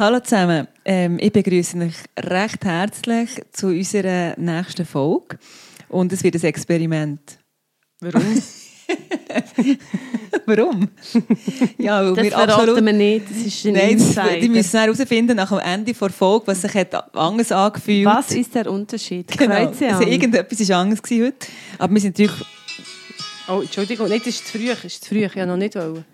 Hallo zusammen, ähm, ich begrüße euch recht herzlich zu unserer nächsten Folge. Und es wird ein Experiment. Warum? Warum? ja, weil Das wir absolut... wir nicht, das ist ein Nein, Insider. die müssen herausfinden nach dem Ende der Folge, was sich hat anders angefühlt Was ist der Unterschied? Genau. Kreuze Also irgendetwas war anders gewesen heute. Aber wir sind natürlich... Oh, Entschuldigung, nicht, das ist zu früh. Das ist zu früh, ich wollte noch nicht. Wollen.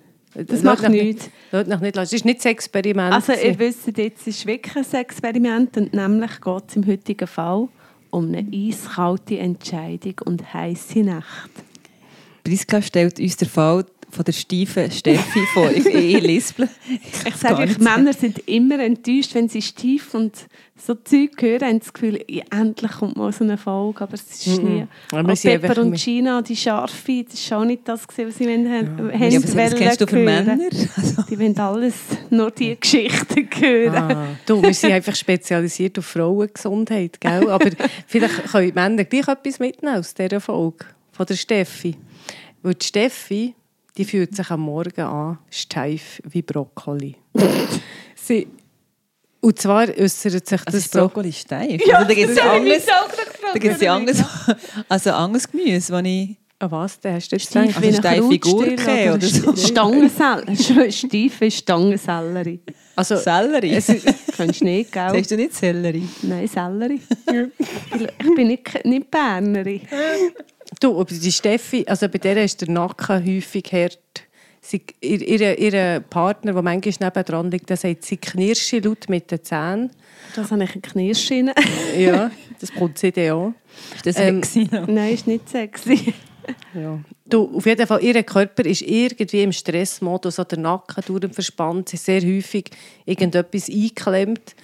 Das macht nichts. Mich nicht. Das ist nicht das Experiment. Also ihr wisst jetzt, es ist wirklich ein Experiment und nämlich geht es im heutigen Fall um eine eiskalte Entscheidung und heiße Nacht. Priska stellt uns den Fall von der steifen Steffi vor. Ich, ich lispel. Ich sage euch, Männer sind immer enttäuscht, wenn sie steif und so Zeug hören, haben das Gefühl, ja, endlich kommt mal so eine Folge, aber es ist nie. Aber wir Auch sind Pepper und Gina, die Scharfe, das war auch nicht das, was sie wollen, ja. Ja, aber was kennst du für Männer? Also, Die wollen alles, nur die Geschichten hören. Ah, du, wir sind einfach spezialisiert auf Frauengesundheit, gell? Aber vielleicht können die Männer gleich etwas mitnehmen aus dieser Folge von der Steffi. Weil die Steffi, die fühlt sich am Morgen an, steif wie Brokkoli. Sie, und zwar äußert sich das also ist so... Brokkoli steif. Ja, also, da gibt es ja anderes, da gibt's ja anderes, also anderes Gemüse, das ich... Ah, was? Da hast du jetzt Steif gedacht? wie Also eine steife Gurke oder so. Stangensellerie. Steife Stangensellerie. Also, Sellerie. es ist- Kennst du nicht, gell? Sagst du nicht Sellerie? Nein, Sellerie. ich bin nicht, nicht Bernerin. Du, aber die Steffi, also bei der ist der Nacken häufig hart. Sie, ihr, ihr, ihr Partner, der manchmal nebendran liegt, der sagt, sie knirsche laut mit den Zähnen. Das habe ich eine Knirschschiene. Ja, das kommt sie dann auch. Ist das Ähm, ähm, Nein, ist nicht sexy. Ja. Du, auf jeden Fall, ihr Körper ist irgendwie im Stressmodus, der Nacken dauernd verspannt, sie ist sehr häufig irgendetwas eingeklemmt.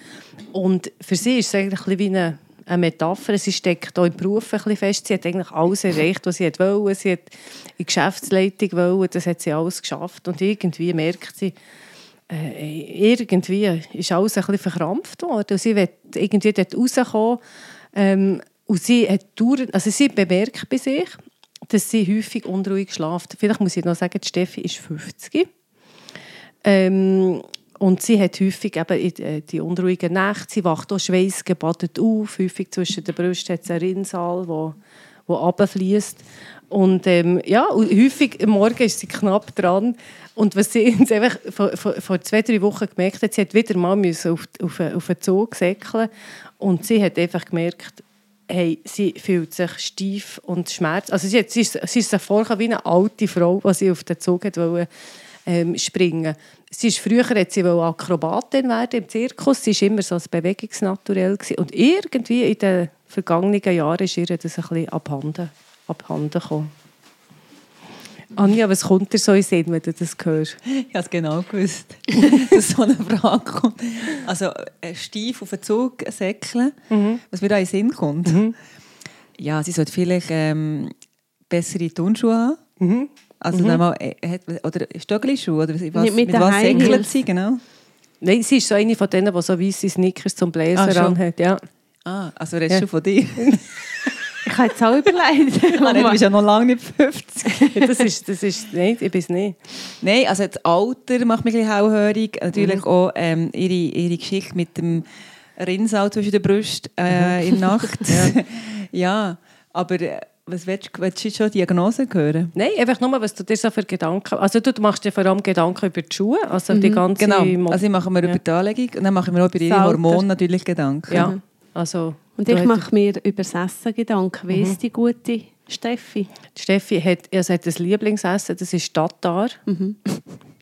Und für sie ist es eigentlich ein bisschen wie eine, eine Metapher. Sie steckt auch im Beruf ein bisschen fest. Sie hat eigentlich alles erreicht, was sie wollte. Sie hat in die Geschäftsleitung wollen, das hat sie alles geschafft. Und irgendwie merkt sie, äh, irgendwie ist alles ein bisschen verkrampft worden. Und sie will irgendwie dort rauskommen. Ähm, und sie, hat dauernd, also sie bemerkt bei sich, dass sie häufig unruhig schlaft. Vielleicht muss ich noch sagen, Steffi ist 50. Ähm, und sie hat häufig eben äh, die unruhigen Nächte. Sie wacht auch schweißgebadet auf. Häufig zwischen den Brüsten hat es einen Rinnsal, wo, wo runterfließt. Und ähm, ja, häufig am Morgen ist sie knapp dran. Und was sie jetzt einfach vor, vor, vor zwei, drei Wochen gemerkt hat, sie hat wieder mal müssen auf, auf, auf einen Zug säckeln Und sie hat einfach gemerkt, hey, sie fühlt sich steif und schmerzt. Also sie, hat, sie, ist, sie ist sich vorgekommen wie eine alte Frau, die sie auf den Zug hat ähm, springen. Sie ist, früher hat sie Akrobatin werden im Zirkus. Sie war immer so ein Bewegungsnaturell. Gewesen. Und irgendwie in den vergangenen Jahren ist ihr das ein bisschen abhanden, abhanden gekommen. Anja, was kommt dir so in Sinn, wenn du das hörst? Ich habe es genau gewusst, dass so eine Frage kommt. Also äh, steif auf den Zug säckeln, was mir da in den Sinn kommt. Ja, sie sollte vielleicht ähm, bessere Turnschuhe haben. Also dann mal, äh, oder Stöckelschuhe, oder was, mit mit was säckelt sie, genau. Nein, sie ist so eine von denen, die so weisse Sneakers zum Ah, Bläser schon. anhat. Ja. Ah, also redest Ja. du von dir. Ich habe jetzt auch überlegt. Du bist ja noch lange nicht 50. das ist, das ist, nein, ich bin es nicht. Nein, also das Alter macht mich ein bisschen hellhörig. Natürlich Mhm. auch ähm, ihre, ihre Geschichte mit dem Rinnsal zwischen den Brüsten äh, in der Nacht. ja. aber äh, was willst, du- willst du schon Diagnose hören? Nein, einfach nur, was du dir so für Gedanken... Also du machst dir vor allem Gedanken über die Schuhe, also die ganze... Genau, Mo- also ich mache mir Ja. über die Anlegung und dann mache ich mir auch über ihre Das. Hormone natürlich Gedanken. Ja, also... Und ich mache mir über das Essen Gedanken. Wie ist die gute Steffi? Die Steffi hat, also hat ein Lieblingsessen, das ist Tatar.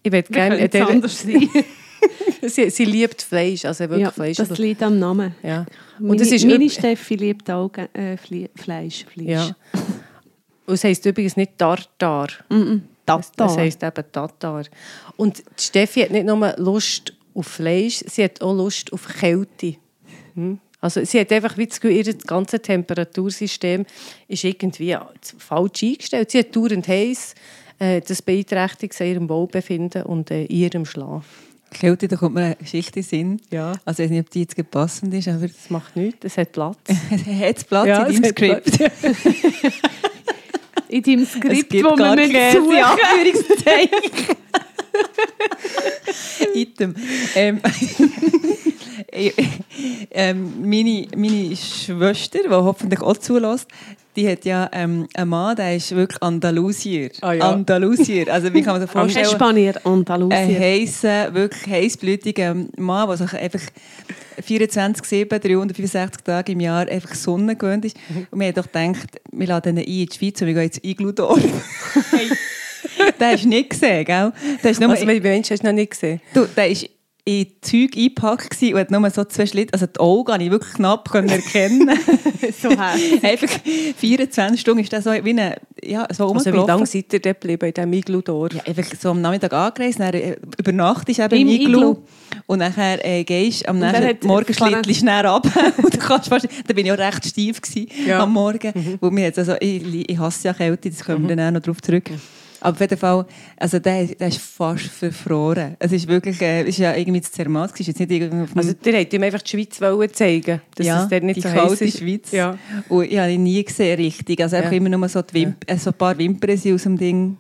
Ich würde gerne... könnte es anders sein. sie, sie liebt Fleisch, also wirklich Ja, Fleisch. das liegt am Namen. ja. Meine, Und das ist meine Steffi liebt auch äh, Fle Fleisch. Fleisch. Ja. Und es heisst übrigens nicht Tartar. Das, das heisst eben Tatar. Und Steffi hat nicht nur Lust auf Fleisch, sie hat auch Lust auf Kälte. Hm? Also sie hat einfach wie das Gefühl, ihr ganzes Temperatursystem ist irgendwie falsch eingestellt. Sie hat dauernd heiß, äh, das beeinträchtigt ihrem Wohlbefinden und äh, ihrem Schlaf. Kälte, da kommt mir eine Geschichte in Sinn. Ja. Also ich weiß nicht, ob die jetzt passend ist, aber Das macht nichts, es hat Platz. hat es Platz Ja, in es deinem hat. Skript? In deinem Es Skript, wo mit Käse, suchen. Anführungszeichen. Item. Ähm, ähm, meine, meine Schwester, die hoffentlich auch zulässt, die hat ja ähm, einen Mann, der ist wirklich Andalusier. Ah, ja. Andalusier. Also wie kann man sich vorstellen? Spanier, ein Andalusien. heißer, wirklich heißblütiger Mann, der sich einfach 24, 7, 365 Tage im Jahr einfach Sonne gewöhnt ist. Und wir haben doch gedacht, wir laden ihn ein in die Schweiz und wir gehen jetzt Igludorf. hey. Den hast du nicht gesehen, gell? Der ist nur, Also, Menschen hast du noch nicht gesehen? du, der ist in Zeug eingepackt und hat nur so zwei Schlitte, also die Augen konnte ich wirklich knapp erkennen. so einfach 24 Stunden ist der so wie eine, ja, so Also wie lange seid ihr dort geblieben in diesem Igludorf? Ja, einfach so am Nachmittag angereist, dann äh, über Nacht ist eben im Iglu. Iglu. Und nachher äh, gehst am dann nächsten Morgen schlittlich schnell ab. und du kannst fast, da bin ich auch recht steif gewesen Ja. am Morgen. Wo mir jetzt, also, ich, ich hasse ja Kälte, das kommen wir dann auch noch drauf zurück. Aber auf jeden Fall, also der, der ist fast verfroren. Es ist wirklich, äh, es ist ja irgendwie zu Zermatt, es ist jetzt nicht irgendwie Also ihr wollt ihm einfach die Schweiz wollen zeigen, dass ja, es dort nicht die so kalte ist. Schweiz. Ja. Und ich habe ihn nie gesehen, richtig. Also einfach Ja. immer nur so, die Wimp äh, so ein paar Wimpern sind aus dem Ding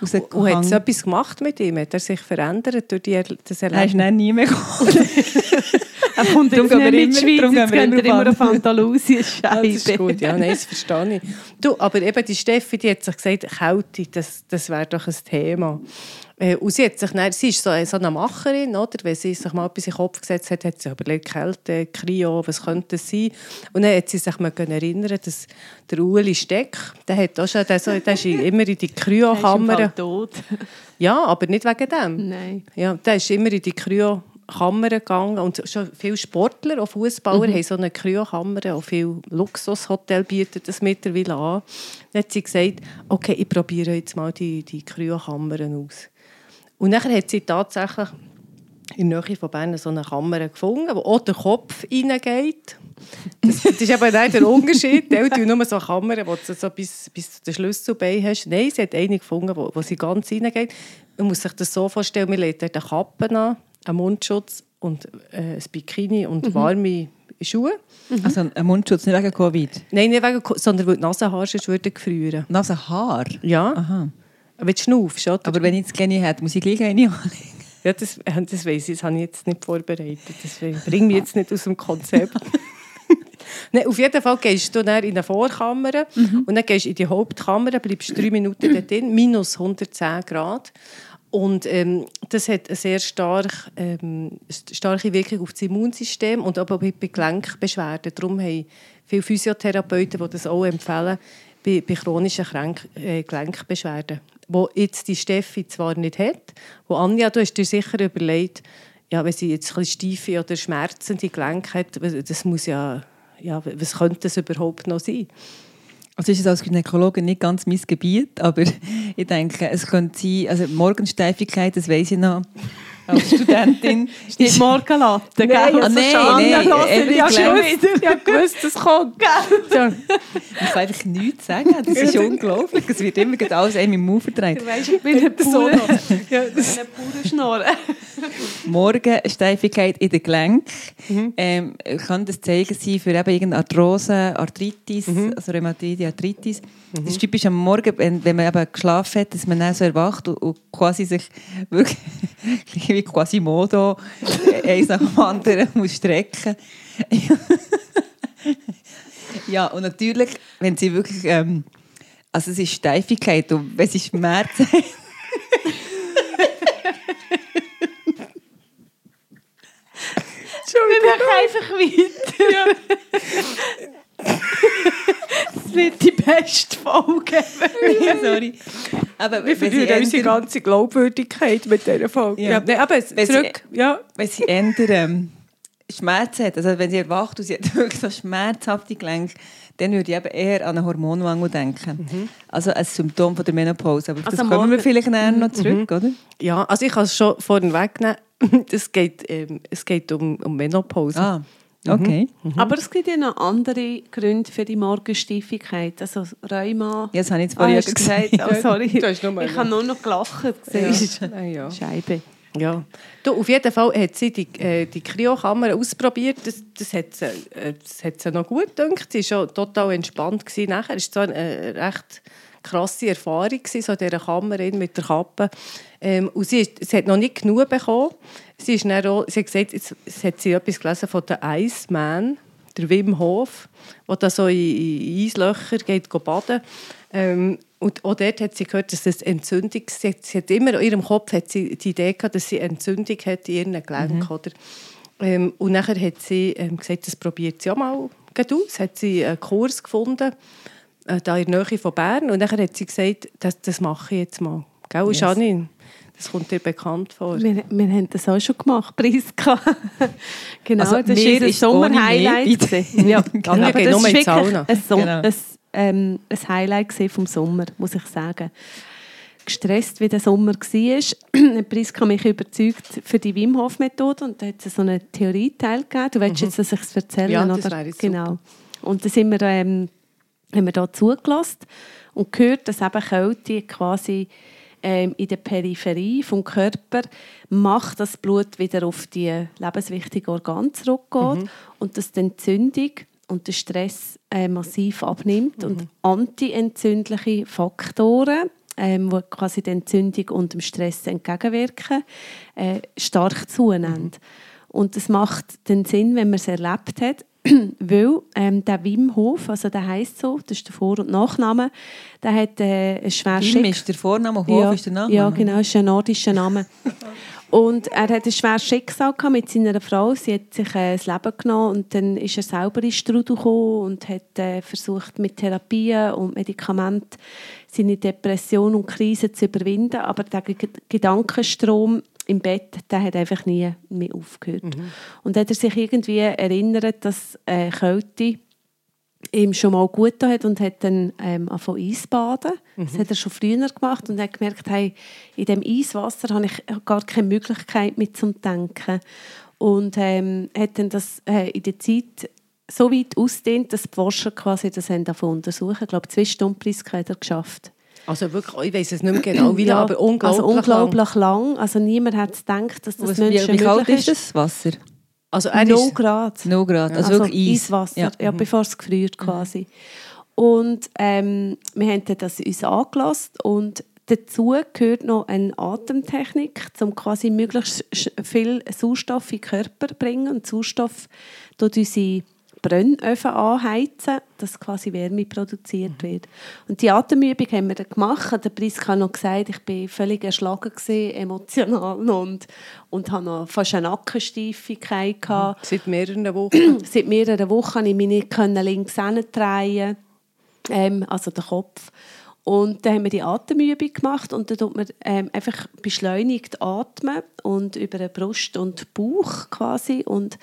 Und hat es rausgehangen. etwas gemacht mit ihm? Hat er sich verändert durch die, das Er ist Erlebnis? nie mehr gekommen. Er kommt jetzt nicht mit Schweiz, darum jetzt gehen wir er immer immer auf auf Andalusien. Ah, das ist gut, ja, nein, das verstehe ich. Du, aber eben die Steffi, die hat sich gesagt, Kälte, das, das wäre doch ein Thema. Äh, Und sie, hat sich dann, sie ist so, so eine Macherin, oder? wenn sie sich mal etwas in den Kopf gesetzt hat, hat sie überlegt, Kälte, Kryo, was könnte es sein? Und dann hat sie sich mal erinnern dass der Ueli Steck, der hat auch schon, der, so, der ist immer in die Er ist im Fall Kryokammer. tot. Ja, aber nicht wegen dem. Nein. Ja, der ist immer in die Kryokammer gegangen und schon viele Sportler, auch Fußballer, haben so eine Kryokammer, auch viele Luxushotel bieten das mittlerweile an. Dann hat sie gesagt, okay, ich probiere jetzt mal die, die Kryokammern aus. Und dann hat sie tatsächlich in der Nähe von Bern so eine Kammer gefunden, wo auch der Kopf reingeht. Das, das ist eben auch der Unterschied. Die tun nur so Kammern, wo du so bis, bis zu den Schlüsselbein hast. Nein, sie hat eine gefunden, wo, wo sie ganz reingeht. Man muss sich das so vorstellen, man legt dort eine Kappe an, einen Mundschutz und äh, ein Bikini und warme Schuhe. Also ein Mundschutz, nicht wegen Covid. Nein, nicht wegen, Ko- sondern weil die Nasenhaare sonst würden gefrieren. Nase Haar? Ja, Aha. wenn du schnaufst, oder? Aber wenn ich jetzt keine hätte, muss ich gleich eine anlegen. Ja, das, äh, das weiss ich, das habe ich jetzt nicht vorbereitet. Das bringt mich jetzt nicht aus dem Konzept. Nein, auf jeden Fall gehst du dann in eine Vorkammer und dann gehst du in die Hauptkammer, bleibst drei Minuten dort drin, minus 110 Grad. Und ähm, das hat eine sehr stark, ähm, starke Wirkung auf das Immunsystem und aber auch bei Gelenkbeschwerden. Darum haben viele Physiotherapeuten, die das auch empfehlen, bei, bei chronischen Krank äh, Gelenkbeschwerden. Wo jetzt die Steffi zwar nicht hat, wo Anja, du hast dir sicher überlegt, ja, wenn sie jetzt ein steife oder schmerzende Gelenke hat, das muss ja, ja, was könnte das überhaupt noch sein? Also ist es als Gynäkologe nicht ganz mein Gebiet, aber ich denke, es könnte sein, also Morgensteifigkeit, das weiß ich noch als Studentin. Ist nicht Morgenlatte, gell? Ah, nein, nein, eben ja, schon gelernt. wieder. Ja, gewusst, das kommt, gell? Ich kann einfach nichts sagen, das ist unglaublich. Es wird immer alles einem im Mund. Du weißt, ich bin eine pure, ja, das ist eine pure Schnorre. Morgensteifigkeit in den Gelenken ähm, kann das Zeichen sein für eben irgendeine Arthrose, Arthritis, also Rheumatoide, Arthritis. Das ist typisch am Morgen, wenn, wenn man eben geschlafen hat, dass man dann so erwacht und, und quasi sich wirklich wie quasi Modo äh, eins nach dem anderen muss strecken. ja, und natürlich, wenn sie wirklich, ähm, also es ist Steifigkeit und wenn sie Schmerzen haben, Wir machen einfach weiter. Das wird die beste Folge. ja, sorry. Aber Wir sie, verlieren unsere ändern, ganze Glaubwürdigkeit mit dieser Folge. Ja. Ja. nein, aber Wenn sie- zurück. Ja. wenn sie ändern, ähm, Schmerzen hat, also wenn sie erwacht und sie hat wirklich so schmerzhafte Gelenke, dann würde ich eben eher an einen Hormonmangel denken. Also ein Symptom von der Menopause. Aber Also das kommen wir vielleicht nachher noch zurück, oder? ja, also ich kann es schon vorhin wegnehmen. Es geht, ähm, es geht um, um Menopause. Ah. Okay. Mhm. Aber es gibt ja noch andere Gründe für die Morgensteifigkeit. Also Rheuma. Ja, das habe ich jetzt vorhin ah, gesagt. Oh, sorry. Du hast nur ich habe nur noch gelacht. Ja. ja. Scheibe. Ja. Du, auf jeden Fall hat sie die, äh, die Kryokammer ausprobiert. Das, das, hat sie, äh, das hat sie noch gut gedacht. Sie war schon total entspannt. Gewesen. Nachher war es so eine äh, recht krasse Erfahrung, gewesen, so dieser Kammer mit der Kappe. Ähm, und sie, ist, sie hat noch nicht genug bekommen. Sie, ist dann auch, sie hat gesagt, jetzt, jetzt hat sie etwas gelesen von der Iceman, der Wim Hof, der da so in, in Eislöcher geht baden. Ähm, und auch dort hat sie gehört, dass es Entzündung sie hat, sie hat immer in ihrem Kopf hat sie die Idee gehabt, dass sie Entzündung hat in ihren Gelenken. Mhm. Oder? Ähm, und nachher hat sie ähm, gesagt, das probiert sie auch mal aus. Hat sie einen Kurs gefunden, äh, da in der Nähe von Bern. Und nachher hat sie gesagt, das, das mache ich jetzt mal. Gell, yes. Janine? Das kommt dir bekannt vor. Wir, wir haben das auch schon gemacht, Priska. genau, also, das ist ein Sommerhighlight. ja, genau. Aber das ist wirklich ein, so genau. ein, ähm, ein Highlight vom Sommer, muss ich sagen. Gestresst, wie der Sommer war, hat Priska mich überzeugt für die Wim Hof Methode und da hat es so einen Theorieteil gegeben. Du willst mhm. jetzt, dass ich es erzähle, ja, oder? Das wäre genau. Super. Und da sind wir, ähm, haben wir da zugelassen und gehört, dass eben Kälte quasi ähm, in der Peripherie vom Körper macht, dass das Blut wieder auf die lebenswichtigen Organe zurückgeht mhm. und dass die Entzündung und der Stress äh, massiv abnimmt mhm. und antientzündliche Faktoren ähm, wo quasi die Entzündung und dem Stress entgegenwirken, äh, stark zunehmen. Mhm. Und das macht den Sinn, wenn man es erlebt hat, weil ähm, der Wim Hof, also der heißt so, das ist der Vor- und Nachname, der hat äh, ein schweres Wim ist der Vorname, Hof ja, ist der Name? Ja, genau, ist ein nordischer Name. und er hat ein schweres Schicksal mit seiner Frau. Sie hat sich äh, das Leben genommen und dann ist er selber in Strudel gekommen und hat äh, versucht mit Therapien und Medikamenten seine Depression und Krise zu überwinden. Aber der Gedankenstrom im Bett, der hat einfach nie mehr aufgehört. Mhm. Und hat er sich irgendwie erinnert, dass äh, Kälte ihm schon mal gut hat und hat dann ähm, angefangen Eisbaden. Mhm. Das hat er schon früher gemacht und hat gemerkt, hey, in dem Eiswasser habe ich gar keine Möglichkeit mit zum Denken. Und ähm, hat dann das äh, in der Zeit so weit ausdehnt, dass die Forscher quasi das haben untersuchen. Ich glaube, zwei Stunden Preis hat er geschafft. Also wirklich, ich weiß es nicht mehr genau, wie ja, lange, aber unglaublich, also unglaublich lang. lang. Also niemand hat gedacht, dass das Was, Menschen wie, wie kalt ist das Wasser? Also er 0 Grad. 0 Grad, also, also wirklich Eis. Eiswasser, ja, ja mhm. bevor es gefriert mhm. quasi. Mhm. Und ähm, wir haben das uns angelassen und dazu gehört noch eine Atemtechnik, um quasi möglichst viel Sauerstoff in den Körper zu bringen. Und Sauerstoff tut unsere Brennöfen anheizen, dass quasi Wärme produziert mhm. wird. Und die Atemübung haben wir dann gemacht. Der Preis hat noch gesagt, ich war völlig erschlagen, gewesen, emotional und, und hatte noch fast eine Nackensteifigkeit. Mhm. Seit mehreren Wochen? Seit mehreren Wochen konnte ich mich nicht links drehen, ähm, also den Kopf. Und dann haben wir die Atemübung gemacht und dann tut man ähm, einfach beschleunigt atmen und über den Brust und Bauch quasi und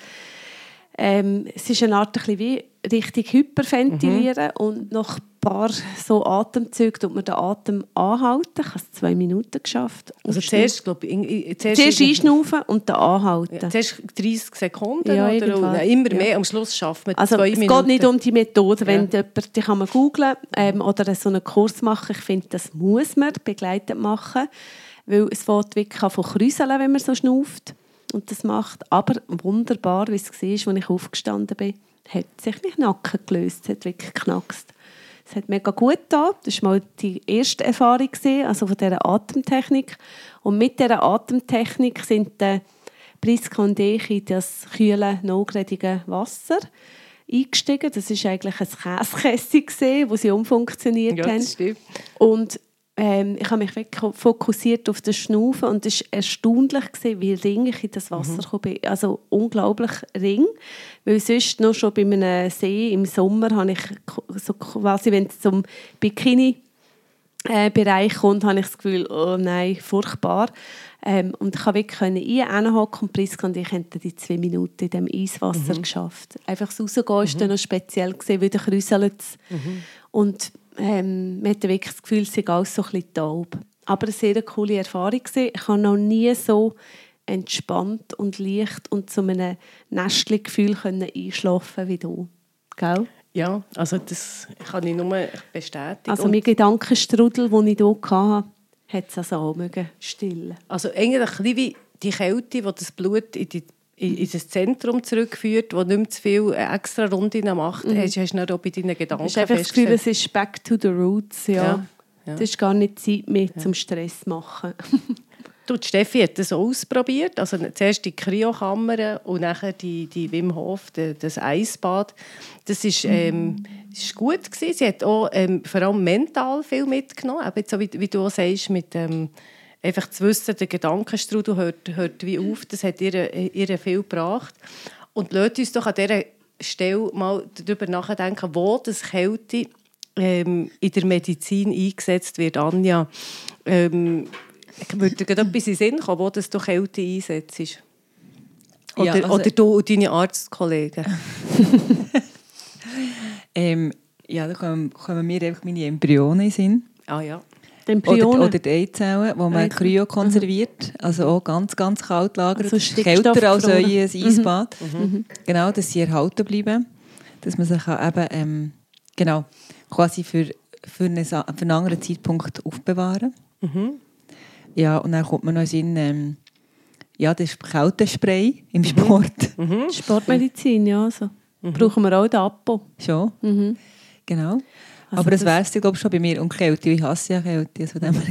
ähm, es ist eine Art ein wie richtig hyperventilieren mhm. und nach ein paar so Atemzügen tut man den Atem anhalten. Ich habe es zwei Minuten geschafft. Also zuerst, glaube ich, zuerst, zuerst einschnaufen und dann anhalten. Ja, zuerst 30 Sekunden ja, oder immer mehr. Ja. Am Schluss schafft man also, zwei es Minuten. Es geht nicht um die Methode. Wenn ja. jemand, die kann man googlen ähm, oder so einen Kurs machen. Ich finde, das muss man begleitet machen, weil es fängt wirklich an von Kräuseln, wenn man so schnauft und das macht. Aber wunderbar, wie es war, als ich aufgestanden bin, hat sich mein Nacken gelöst, es hat wirklich geknackst. Es hat mega gut getan. Das war mal die erste Erfahrung, also von dieser Atemtechnik. Und mit dieser Atemtechnik sind die Priska und ich in das kühle, notredige Wasser eingestiegen. Das war eigentlich ein Käsekessel, wo sie umfunktioniert ja, haben. Stimmt. Und ähm, ich habe mich wirklich fokussiert auf das Schnaufen und es war erstaunlich, gewesen, wie ring ich in das Wasser mhm. bin. Also unglaublich ring, weil sonst noch schon bei einem See im Sommer habe ich so quasi, wenn es zum Bikini äh, Bereich kommt, habe ich das Gefühl, oh nein, furchtbar. Ähm, und ich konnte wirklich einhocken und Priska und ich haben die zwei Minuten in diesem Eiswasser mhm. geschafft. Einfach das Rausgehen war mhm. dann noch speziell, gewesen, weil der kräuselt mhm. Und ähm, man hatte wirklich das Gefühl, es sei alles so ein bisschen taub. Aber eine sehr coole Erfahrung. Gewesen. Ich habe noch nie so entspannt und leicht und zu einem Nestli-Gefühl einschlafen wie du. Gell? Ja, also das kann ich nur bestätigen. Also mein Gedankenstrudel, den ich hier hatte, hat es also auch mögen stillen. Also eigentlich ein bisschen wie die Kälte, die das Blut in, die, in, in das Zentrum zurückführt, wo nicht mehr zu viel äh, extra Runden macht, hast, hast du dann auch bei deinen Gedanken Ich habe das Gefühl, es ist back to the roots. Ja. Ja, ja. Das ist gar nicht Zeit mehr zum Stress machen. Du, die Steffi hat das ausprobiert. Also zuerst die Kryokammer und nachher die, die Wim Hof, die, das Eisbad. Das ist, ähm, das ist gut gewesen. Sie hat auch ähm, vor allem mental viel mitgenommen. Eben so wie, wie du auch sagst, mit ähm, einfach zu wissen, der Gedankenstrudel hört, hört wie auf. Das hat ihr, ihr viel gebracht. Und lasst uns doch an dieser Stelle mal darüber nachdenken, wo das Kälte ähm, in der Medizin eingesetzt wird. Anja, ähm, würde dir etwas in den Sinn kommen, wo das du Kälte einsetzt? Oder, Ja, also- oder du und deine Arztkollegen? Ähm, ja, da kommen, kommen mir einfach meine Embryonen in den Sinn. Ah ja. Die Oder, Embryonen. oder die Eizellen, die man Eizellen. kryo konserviert. Also auch ganz, ganz kalt lagert. Also Das ist kälter als euer Eisbad. Genau, dass sie erhalten bleiben. Dass man sich auch eben, ähm, genau, quasi für, für, einen, Sa- für einen anderen Zeitpunkt aufbewahren. Ja, und dann kommt man noch in den ähm, ja, das ist Kältespray im Sport. Sportmedizin, ja. Also. Brauchen wir auch den Apo. Schon. Genau. Also Aber das das- wäre es, glaube ich, schon bei mir. Und Kälte, ich hasse ja Kälte, also dem.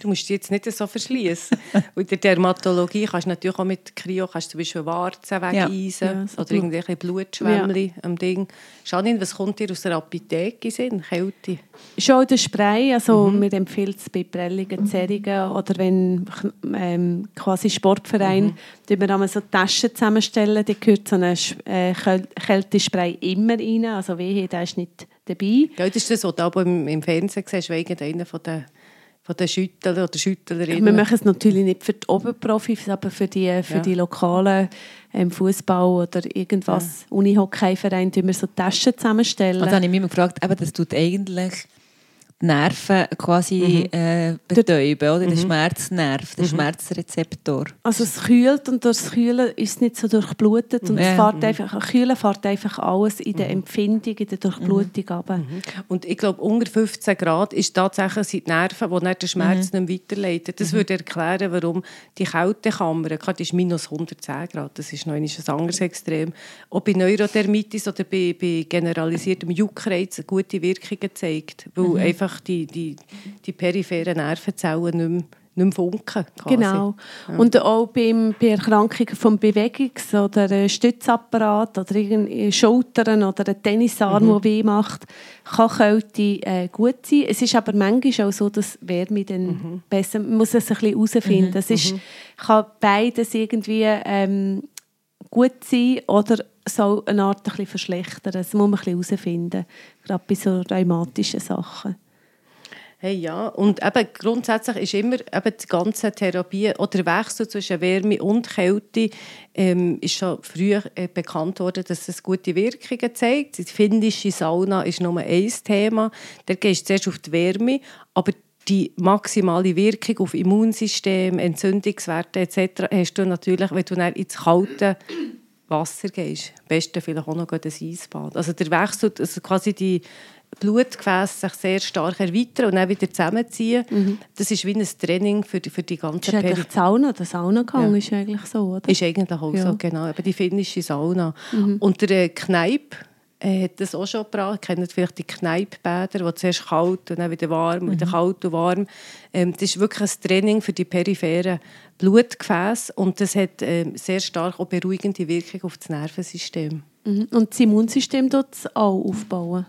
Du musst dich jetzt nicht so verschließen. In der Dermatologie kannst du natürlich auch mit Kryo kannst du zum Beispiel Warzen wegeisen Ja, so oder irgendwelche Blutschwämmchen am Ding. Janine, was kommt dir aus der Apotheke in? Kälte? Schon der Spray, also wir empfehlen es bei prelligen Zerrungen oder wenn ähm, quasi Sportverein, Mhm. die wir einmal so Taschen zusammenstellen, da gehört so ein äh, Käl- Kältespray immer rein, also wehe, der ist nicht dabei. Ja, das ist das, was du aber im, im Fernsehen siehst, wegen einer von den, von den Schüttler oder Schüttlerinnen. Wir machen es natürlich nicht für die Oberprofis, aber für die, für Ja. die lokalen ähm, Fußball oder irgendwas, Unihockeyverein, tun wir so Taschen zusammenstellen. Und dann habe ich mich immer gefragt, eben, das tut eigentlich die Nerven quasi äh, betäuben, oder? Der Schmerznerv, der Schmerzrezeptor. Also es kühlt und durch das Kühlen ist es nicht so durchblutet und es Ja. fährt einfach, Kühlen fährt einfach alles in der Empfindung, in der Durchblutung runter. Und ich glaube, unter 15 Grad ist tatsächlich sind die Nerven, die nicht den Schmerz nicht mehr weiterleiten. Das würde erklären, warum die Kältekammer, gerade die ist minus 110 Grad, das ist noch ein anderes Extrem, auch bei Neurodermitis oder bei, bei generalisiertem Juckreiz gute Wirkungen zeigt, weil einfach die, die, die peripheren Nervenzellen nicht mehr, nicht funken. Quasi. Genau. Und auch beim, bei Erkrankungen vom Bewegungs- oder äh, Stützapparat oder irgendwie Schultern oder ein Tennisarm, der weh macht, kann Kälte äh, gut sein. Es ist aber manchmal auch so, dass Wärme dann besser, man muss es ein bisschen herausfinden. Es ist, kann beides irgendwie ähm, gut sein oder so eine Art ein bisschen verschlechtern. Das muss man ein bisschen herausfinden, gerade bei so rheumatischen Sachen. Hey, ja, und eben grundsätzlich ist immer eben die ganze Therapie oder der Wechsel zwischen Wärme und Kälte ähm, ist schon früh äh, bekannt worden, dass es gute Wirkungen zeigt. Die finnische Sauna ist nur ein Thema. Da gehst du zuerst auf die Wärme, aber die maximale Wirkung auf Immunsystem, Entzündungswerte etc. hast du natürlich, wenn du dann ins kalte Wasser gehst. Am besten vielleicht auch noch ein Eisbad. Also der Wechsel, also quasi die Blutgefäße sich sehr stark erweitern und dann wieder zusammenziehen. Das ist wie ein Training für die, für die Das ganze ist eigentlich Peri die Sauna, der Saunagang Ja. ist eigentlich so, oder? Ist eigentlich auch Ja. so, genau. Aber die finnische Sauna. Und der äh, Kneipp äh, hat das auch schon gebracht. Kennt vielleicht die Kneippbäder, wo zuerst kalt und dann wieder warm, wieder kalt und warm. Ähm, das ist wirklich ein Training für die peripheren Blutgefäße und das hat ähm, sehr stark auch beruhigende Wirkung auf das Nervensystem. Mhm. Und das Immunsystem es auch aufbauen.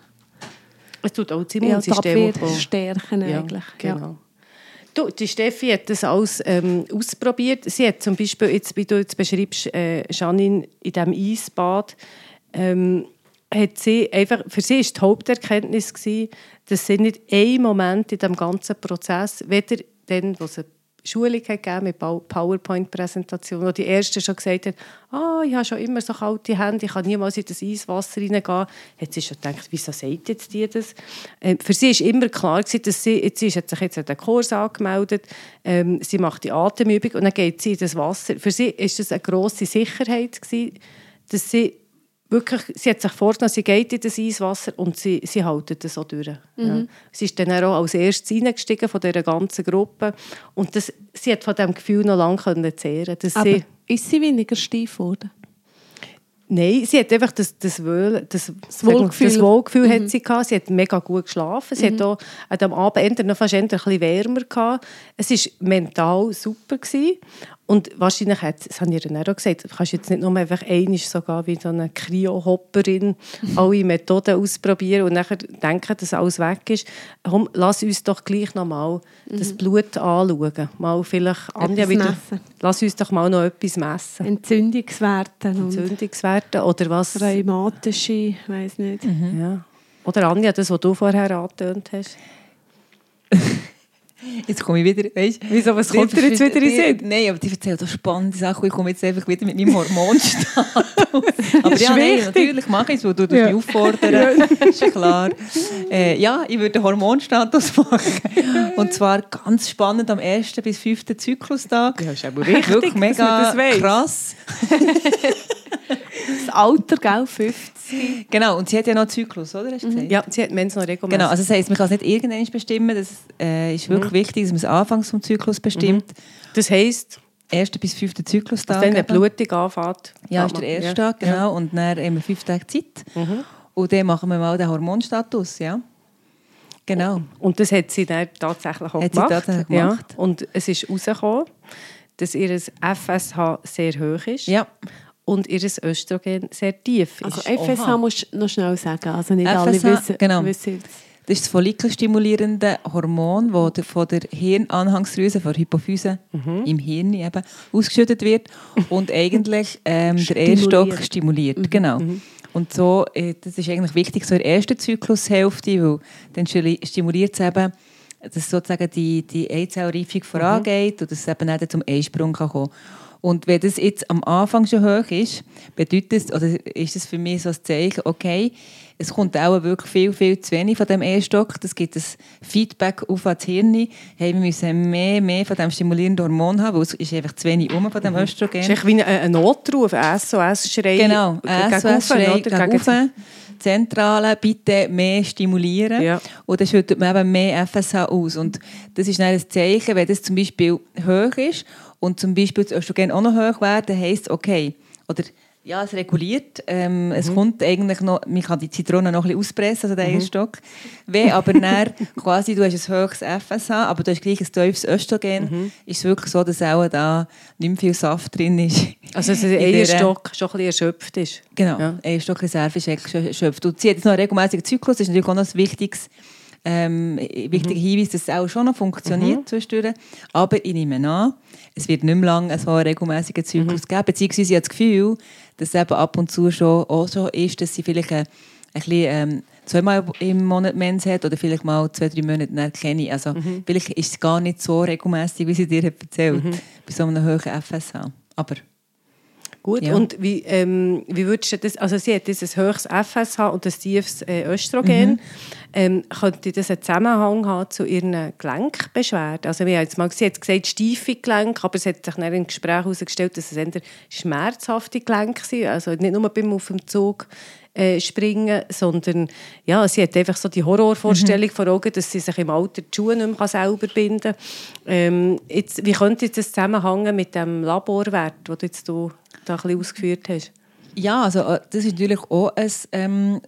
Es tut auch das Ja, die Immunsystem aufbauen. stärken eigentlich. Ja. Genau. Du, die Steffi hat das alles ähm, ausprobiert. Sie hat zum Beispiel, jetzt, wie du jetzt beschreibst, äh, Janine, in diesem Eisbad, ähm, hat sie einfach, für sie war die Haupterkenntnis, gewesen, dass sie nicht einen Moment in diesem ganzen Prozess, weder dann, wo sie Schulung gegeben mit PowerPoint-Präsentation, wo die Erste schon gesagt hat, ah, ich habe schon immer so kalte Hände, ich kann niemals in das Eiswasser reingehen. Hat sie schon gedacht, wieso sagt jetzt die das? Ähm, für sie war immer klar, gewesen, dass sie, jetzt ist, hat sich jetzt den Kurs angemeldet, ähm, sie macht die Atemübung und dann geht sie in das Wasser. Für sie war das eine grosse Sicherheit, gewesen, dass sie wirklich, sie hat sich vorgenommen, sie geht in das Eiswasser und sie, sie hält das so durch. Mhm. Ja. Sie ist dann auch als erstes reingestiegen von dieser ganzen Gruppe und das, sie hat von diesem Gefühl noch lange zehren dass Aber sie, ist sie weniger steif geworden? Nein, sie hat einfach das, das, Wohl, das, das Wohlgefühl, das Wohlgefühl mhm. hat sie gehabt. Sie hat mega gut geschlafen. Sie mhm. hat auch hat am Abend noch fast ein bisschen wärmer gehabt. Es war mental super. Gewesen. Und wahrscheinlich hat, das habe ich ihr auch gesagt, du kannst jetzt nicht nur einfach einmal so gehen wie so eine Kryo-Hopperin, alle Methoden ausprobieren und nachher denken, dass alles weg ist. Komm, lass uns doch gleich noch mal mhm. das Blut anschauen. Mal vielleicht, Anja, wieder, messen. lass uns doch mal noch etwas messen. Entzündungswerte. Entzündungswerte oder was? Rheumatische, ich weiß nicht. Mhm. Ja. Oder Anja, das, was du vorher angetönt hast. Jetzt komme ich wieder, weißt Wieso, was kommt dir jetzt wieder in Sinn? Nein, aber die erzählt so spannende Sachen. Ich komme jetzt einfach wieder mit meinem Hormonstatus. aber ja, nein, natürlich mache ich es, weil du ja. mich auffordern. Ist ja klar. Äh, ja, ich würde einen Hormonstatus machen. Und zwar ganz spannend am 1. bis 5. Zyklustag. Ja, ist aber wichtig, Wirklich mega krass. das Alter, gell, 50. Genau, und sie hat ja noch einen Zyklus, oder? Mhm. Ja, sie hat Mens noch regelmäßig. Genau, also das heisst, man kann es nicht irgendwann bestimmen, das äh, ist wirklich mhm. wichtig, dass man es anfangs vom Zyklus bestimmt. Mhm. Das heisst? Erster bis fünfter Zyklustag. Also dann, wenn Blutung anfängt. Ja, ist der erste ja. Tag, genau. Ja. Und dann haben wir fünf Tage Zeit. Mhm. Und dann machen wir mal den Hormonstatus, ja. Genau. Und das hat sie dann tatsächlich auch hat gemacht. Sie tatsächlich gemacht. Ja. Und es ist herausgekommen, dass ihr FSH sehr hoch ist. Ja und ihr Östrogen sehr tief ist. Also FSH Oha. musst du noch schnell sagen, also nicht FSH, alle wissen, genau. wissen das ist das follikelstimulierende Hormon, das von der Hirnanhangsdrüse, von der Hypophyse mhm. im Hirn eben, ausgeschüttet wird und eigentlich ähm, der Eierstock stimuliert. Mhm. Genau. Mhm. Und so, äh, das ist eigentlich wichtig so in der ersten Zyklushälfte, weil dann stimuliert es eben, dass sozusagen die, die Eizellreifung vorangeht mhm. und dass es eben nicht zum Eisprung kann kommen und wenn das jetzt am Anfang schon hoch ist, bedeutet es, oder ist es für mich so ein Zeichen, okay, es kommt auch wirklich viel, viel zu wenig von dem E-Stock. Das gibt ein Feedback auf das Hirn. Hey, wir müssen mehr, mehr von dem stimulierenden Hormon haben, weil es ist einfach zu wenig um von dem mhm. Östrogen. Es ist wie ein Notruf, ein SOS-Schrei. Genau, SOS-Schrei gegen Zentrale bitte mehr stimulieren. Ja. Und dann schüttet man eben mehr FSH aus. Und das ist dann ein Zeichen, wenn das zum Beispiel hoch ist und zum Beispiel das Östrogen auch noch hoch werden, heisst okay, oder ja, es reguliert. Ähm, mhm. Es kommt eigentlich noch, man kann die Zitrone noch ein bisschen auspressen, also den mhm. Eierstock. Wenn aber dann quasi, du hast ein höchstes FSH, aber du hast gleich ein tiefes Östrogen, mhm. ist es wirklich so, dass auch da nicht mehr viel Saft drin ist. Also dass der Eierstock schon ein bisschen erschöpft ist. Genau, ja. Eierstockreserve ist erschöpft. Und sie hat jetzt noch einen regelmäßigen Zyklus, das ist natürlich auch noch ein wichtiges ähm, wichtiger mhm. Hinweis, dass es auch schon noch funktioniert mhm. zwischendurch. Aber ich nehme an, es wird nicht mehr lange so einen regelmäßigen Zyklus mhm. geben. Beziehungsweise ich habe das Gefühl, dass es eben ab und zu schon auch so ist, dass sie vielleicht ein, ein bisschen, ähm, zweimal im Monat Mens hat oder vielleicht mal zwei, drei Monate dann kenne. Also mhm. vielleicht ist es gar nicht so regelmäßig, wie sie dir erzählt, mhm. bei so einem hohen FSH. Aber Gut, ja. und wie, ähm, wie würdest du das, also sie hat dieses höchstes FSH und ein tiefes äh, Östrogen. Mhm. Ähm, könnte das einen Zusammenhang haben zu ihren Gelenkbeschwerden? Also wir haben jetzt mal sie hat gesagt, steife Gelenke, aber es hat sich dann im Gespräch herausgestellt, dass es eher schmerzhafte Gelenke sind, also nicht nur beim auf dem Zug äh, springen, sondern ja, sie hat einfach so die Horrorvorstellung mhm. vor Augen, dass sie sich im Alter die Schuhe nicht mehr selber binden kann. Ähm, jetzt, wie könnte das zusammenhängen mit dem Laborwert, den du jetzt da ein bisschen ausgeführt hast? Ja, also äh, das ist natürlich auch ein, ähm,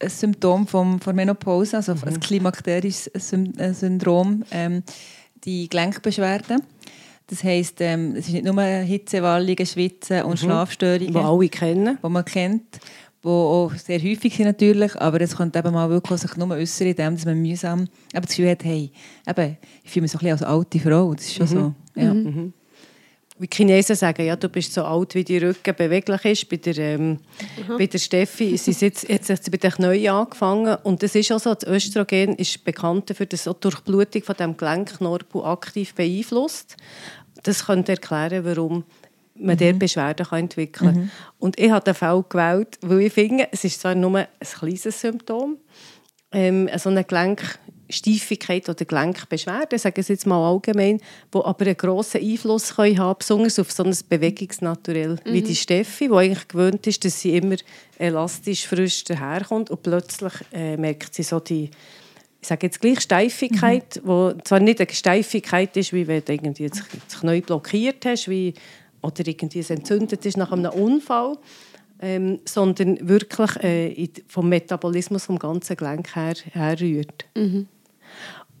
ein Symptom vom, von Menopause, also mhm. ein klimakterisches Syndrom, ähm, die Gelenkbeschwerden. Das heisst, ähm, es ist nicht nur Hitzewallungen, Schwitzen und mhm. Schlafstörungen. Die alle kennen. Die man kennt. Die auch sehr häufig sind natürlich, aber es könnte eben mal wirklich sich nur äußern, indem dass man mühsam eben das Gefühl hat, hey, eben, ich fühle mich so ein bisschen als alte Frau. Das ist schon mhm. so. Ja. Mhm. Wie die Chinesen sagen, ja, du bist so alt, wie die Rücken beweglich ist. Bei der, ähm, bei der Steffi sie ist jetzt, jetzt hat sie bei den Knien angefangen. Und das ist auch so, das Östrogen ist bekannt dafür, dass auch die Durchblutung von dem Gelenknorpel aktiv beeinflusst. Das könnte erklären, warum man mhm. dort Beschwerden kann entwickeln kann. Mhm. Und ich habe den Fall gewählt, weil ich finde, es ist zwar nur ein kleines Symptom, ähm, so eine Gelenksteifigkeit oder Gelenkbeschwerde, sagen Sie jetzt mal allgemein, die aber einen grossen Einfluss können haben besonders auf so ein Bewegungsnaturell mhm. wie die Steffi, die eigentlich gewöhnt ist, dass sie immer elastisch frisch daherkommt und plötzlich äh, merkt sie so die ich sage jetzt gleich Steifigkeit, mhm. wo zwar nicht eine Steifigkeit ist, wie wenn du irgendwie das Knie blockiert hast, wie, oder irgendwie es entzündet ist nach einem Unfall, ähm, sondern wirklich äh, vom Metabolismus vom ganzen Gelenk her herrührt. Mhm.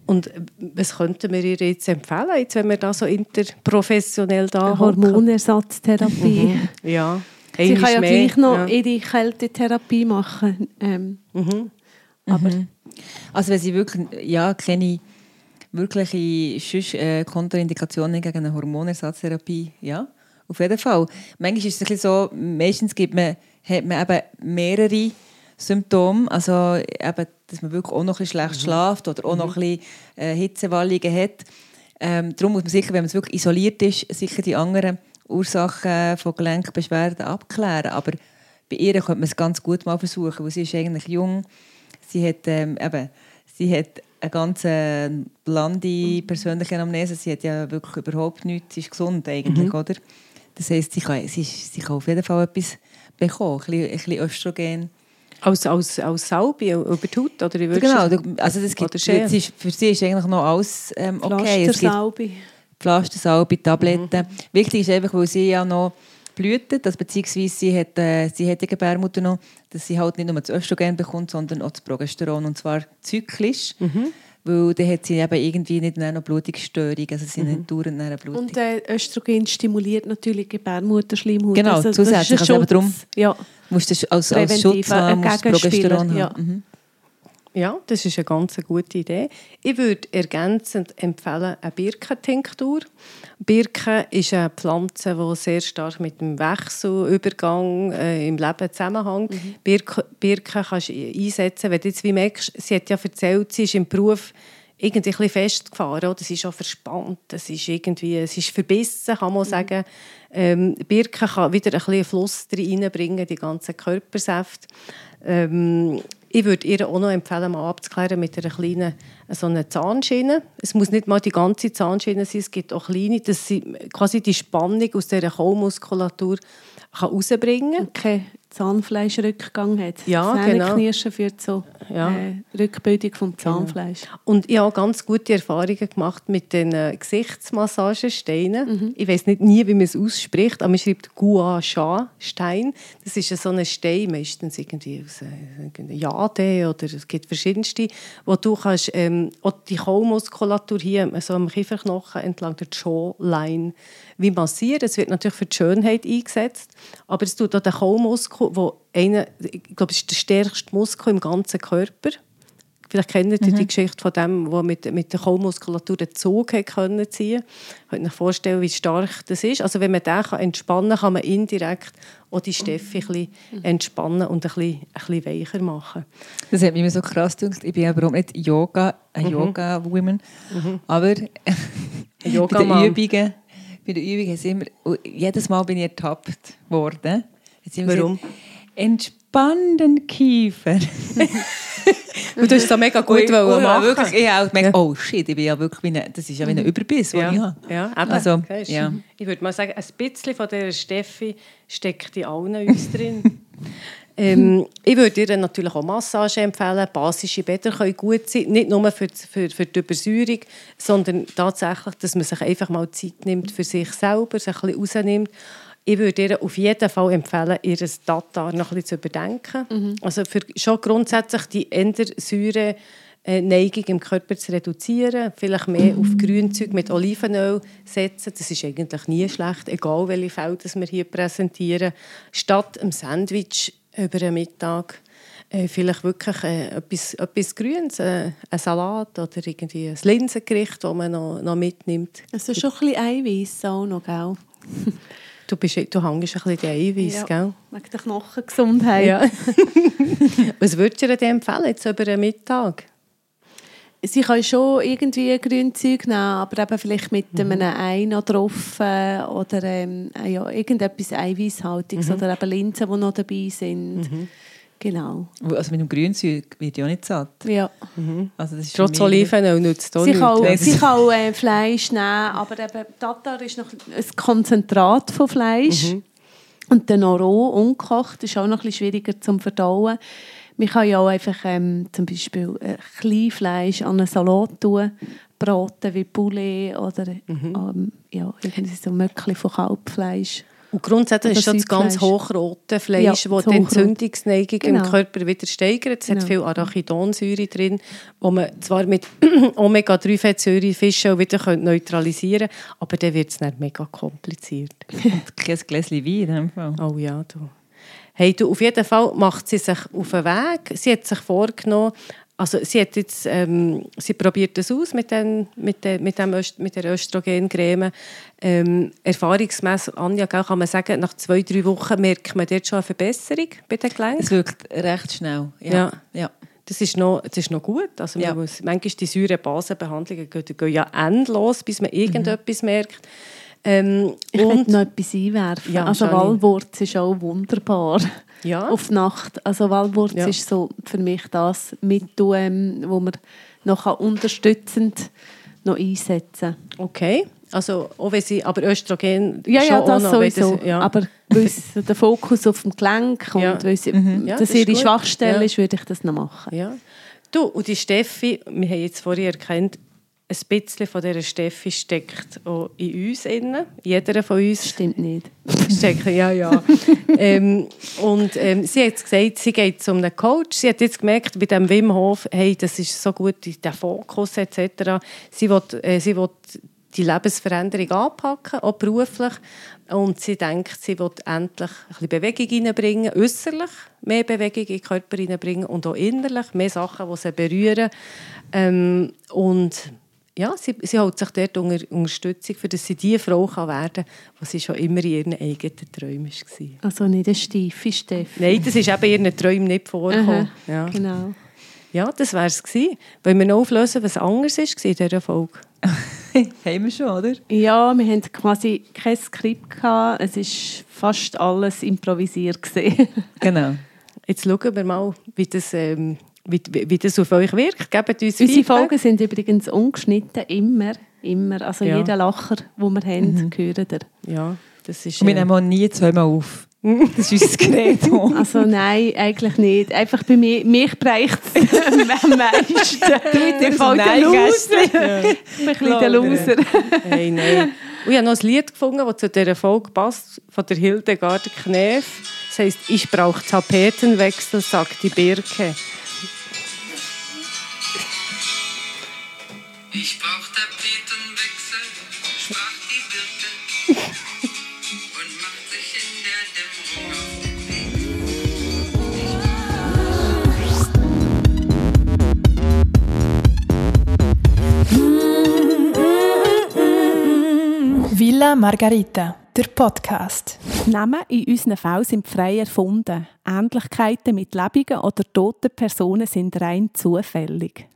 Und äh, was könnten wir ihr jetzt empfehlen, jetzt, wenn wir da so interprofessionell da Hormonersatztherapie. Mhm. Ja. Sie kann ja mehr. gleich noch ja. ihre Kältetherapie machen. Ähm, mhm. Aber mhm. also wenn sie wirklich ja, keine wirkliche Schuss, äh, Kontraindikationen gegen eine Hormonersatztherapie, ja, auf jeden Fall. Manchmal ist es ein so, meistens gibt man, hat man eben mehrere Symptome, also eben, dass man wirklich auch noch ein schlecht mhm. schläft oder auch noch mhm. ein bisschen äh, Hitzewallungen hat. Ähm, darum muss man sicher, wenn man wirklich isoliert ist, sicher die anderen Ursachen von Gelenkbeschwerden abklären. Aber bei ihr könnte man es ganz gut mal versuchen, weil sie ist eigentlich jung. Sie hat ähm, eben, sie hat eine ganz äh, blonde persönliche Anamnese. Sie hat ja wirklich überhaupt nichts. Sie ist gesund eigentlich, mhm. oder? Das heisst, sie kann, sie, sie kann auf jeden Fall etwas bekommen, ein bisschen, ein bisschen Östrogen. Als, als, als Salbe über die Haut? Oder genau, also das gibt, für, sie, für sie ist eigentlich noch alles ähm, okay. Pflastersalbe. Pflastersalbe, Tabletten. Mhm. Wichtig ist einfach, weil sie ja noch blühtet, dass beziehungsweise sie hat, äh, sie hat die Gebärmutter noch, dass sie halt nicht nur das Östrogen bekommt, sondern auch das Progesteron und zwar zyklisch. Mhm weil dann hat sie eben irgendwie nicht noch Blutungsstörung, also sie mhm. nicht dauernd eine Blutung. Und äh, Östrogen stimuliert natürlich die Gebärmutterschleimhaut. Genau, also, zusätzlich. Also darum ja. musst du als, als Schutz haben, musst Progesteron ja. haben. Mhm. Ja, das ist eine ganz gute Idee. Ich würde ergänzend empfehlen eine Birkentinktur. Birke ist eine Pflanze, die sehr stark mit dem Wechselübergang äh, im Leben zusammenhängt. Mhm. Birke, Birke kannst du einsetzen, wenn du jetzt wie merkst, sie hat ja erzählt, sie ist im Beruf irgendwie ein festgefahren, oder? sie ist auch verspannt, es ist irgendwie, es ist verbissen, kann man mhm. sagen. Ähm, Birke kann wieder ein bisschen Fluss reinbringen, die ganzen Körpersäfte. Ähm, ich würde ihr auch noch empfehlen, mal abzuklären mit einer kleinen so einer Zahnschiene. Es muss nicht mal die ganze Zahnschiene sein, es gibt auch kleine, dass sie quasi die Spannung aus dieser Kaumuskulatur herausbringen kann. Okay. Zahnfleischrückgang hat. Ja, genau. Knirschen führt zu ja. äh, Rückbildung vom genau. Zahnfleisch. Genau. Und ich habe ganz gute Erfahrungen gemacht mit den äh, Gesichtsmassagesteinen. Mhm. Ich weiß nicht nie, wie man es ausspricht, aber man schreibt Gua Sha Stein. Das ist so ein Stein, meistens irgendwie aus äh, Jade oder es gibt verschiedenste, wo du kannst ähm, die Kaumuskulatur hier so am Kieferknochen entlang der Jawline wie massieren. Es wird natürlich für die Schönheit eingesetzt, aber es tut auch den Kaumuskel, wo einer, ich glaube, ist der stärkste Muskel im ganzen Körper. Vielleicht kennt ihr mhm. die Geschichte von dem, der mit, mit der Kaumuskulatur den Zug können ziehen konnte. Ich mir vorstellen, wie stark das ist. Also wenn man den kann entspannen kann, kann man indirekt auch die Steffi ein bisschen entspannen und ein bisschen, ein bisschen weicher machen. Das hat mich so krass gedacht. Ich bin ja überhaupt nicht Yoga, ein mhm. Yoga-Woman, mhm. aber bei den Übungen bei der Übung immer, jedes Mal bin ich ertappt worden. Warum? Gesagt, Entspann den Kiefer. und du hast es mega gut und, und, machen. Wirklich, ich auch gemerkt, oh shit, ich bin ja wirklich eine, das ist ja wie ein mhm. Überbiss, ja. ich habe. Ja, eben. Also, ja. Ich würde mal sagen, ein bisschen von dieser Steffi steckt in allen uns drin. Ähm, ich würde dir natürlich auch Massage empfehlen. Basische Bäder können gut sein, nicht nur für, für, für die Übersäuerung, sondern tatsächlich, dass man sich einfach mal Zeit nimmt für sich selber, sich ein bisschen rausnimmt. Ich würde dir auf jeden Fall empfehlen, ihr Tatar noch ein bisschen zu überdenken. Mhm. Also für schon grundsätzlich die Endersäure Neigung im Körper zu reduzieren, vielleicht mehr auf Grünzeug mit Olivenöl setzen. Das ist eigentlich nie schlecht, egal welche Fälle wir hier präsentieren. Statt einem Sandwich über den Mittag äh, vielleicht wirklich äh, etwas, etwas Grünes, äh, ein Salat oder irgendwie ein Linsengericht, das man noch, noch mitnimmt. Also schon ein bisschen Eiweiß auch noch, gell? Du, bist, du hängst ein bisschen die Eiweiß, Ja. gell? Wegen der Knochengesundheit. Ja. Was würdest du dir empfehlen, jetzt über den Mittag? Sie können schon irgendwie Grünzeug nehmen, aber eben vielleicht mit Mhm. einem Ei noch drauf äh, oder ähm, äh, ja, irgendetwas Eiweißhaltiges Mhm. oder eben Linsen, die noch dabei sind. Genau. Also mit dem Grünzeug wird ja auch nicht satt. Ja. Also das ist Trotz Olivenöl nützt es auch Sie nichts. kann, sie kann äh, Fleisch nehmen, aber eben Tatar ist noch ein Konzentrat von Fleisch. Und dann noch roh, ungekocht, ist auch noch ein bisschen schwieriger zum Verdauen. Man kann ja auch einfach ähm, zum Beispiel äh, Kleinfleisch an einen Salat tun, braten wie Poulet oder ähm, ja, irgendwie so Möckchen von Kalbfleisch. Und grundsätzlich Oder ist schon das ganz hochrote Fleisch, Ja, das die. Entzündungsneigung im Genau. Körper wieder steigert. Es hat Genau. viel Arachidonsäure drin, wo man zwar mit Omega-3-Fettsäure Fische wieder könnte neutralisieren könnte, aber dann wird es nicht mega kompliziert. Kein Gläschen Wein in dem Fall. Oh ja, du. Hey, du, auf jeden Fall macht sie sich auf den Weg. Sie hat sich vorgenommen, also sie hat jetzt, ähm, sie probiert das aus mit, den, mit, den, mit, dem Öst, mit der Östrogencreme. Ähm, erfahrungsmässig, Anja, kann man sagen, nach zwei, drei Wochen merkt man dort schon eine Verbesserung bei den Gelenken. Es wirkt recht schnell. Ja. Ja. ja. Das ist noch, das ist noch gut. Also Ja. man muss, manchmal die Säurebasenbehandlungen gehen, gehen ja endlos, bis man irgendetwas merkt. Ähm, Ich möchte noch etwas einwerfen. Ja, also. Walwurz ist auch wunderbar Ja. auf Nacht. Also Walwurz Ja. ist so für mich das Mittel, ähm, wo man noch unterstützend noch einsetzen kann. Okay. Also, auch wenn sie, aber Östrogen Ja, schon ja, auch das noch, sowieso. das- ja. Aber weil es der Fokus auf dem Gelenk und Ja. weil sie, Ja, das das ihre. Schwachstelle Ja. ist, würde ich das noch machen. Ja. Du, und die Steffi, wir haben jetzt vorhin erkannt, ein bisschen von dieser Steffi steckt auch in uns innen. Jeder von uns Stimmt nicht. steckt, ja, ja. ähm, und ähm, sie hat gesagt, sie geht zu einem Coach. Sie hat jetzt gemerkt, bei dem Wim Hof, hey, das ist so gut, der Fokus etc. Sie will, äh, sie will die Lebensveränderung anpacken, auch beruflich. Und sie denkt, sie will endlich ein bisschen Bewegung reinbringen, äußerlich mehr Bewegung in den Körper reinbringen und auch innerlich mehr Sachen, die sie berühren. Ähm, und ja, sie, sie holt sich dort unter Unterstützung, für dass sie die Frau kann werden kann, die sie schon immer in ihren eigenen Träumen war. Also nicht eine steife Steffi. Nein, das ist eben in ihren Träumen nicht vorgekommen. Aha, Ja. Genau. ja, das wäre es gewesen. Wollen wir noch auflösen, was anders war in dieser Folge? Haben wir schon, oder? Ja, wir hatten quasi kein Skript. Gehabt. Es war fast alles improvisiert. Genau. Jetzt schauen wir mal, wie das, ähm, wie, wie das auf euch wirkt. Gebt uns Unsere Feedback. Folgen sind übrigens ungeschnitten, immer. immer. Also Ja. jeder Lacher, den wir haben, gehört ihr. Ja, das ist... Und wir äh, nehmen auch nie zweimal auf. Das ist unser Gerät. Also nein, eigentlich nicht. Einfach bei mir, mich bereicht es am meisten. Du mit dem voll der. Loser. Ich bin ein bisschen der Loser. Hey, nein. Und ich habe noch ein Lied gefunden, das zu dieser Folge passt, von der Hildegard Knef. Das heisst, ich brauche Tapetenwechsel, sagt die Birke. Ich brauch Tapetenwechsel, sprach die Birke und macht sich in der Dämmerung auf den Weg. Villa Margarita, der Podcast. Namen in unseren Fällen sind frei erfunden. Ähnlichkeiten mit lebenden oder toten Personen sind rein zufällig.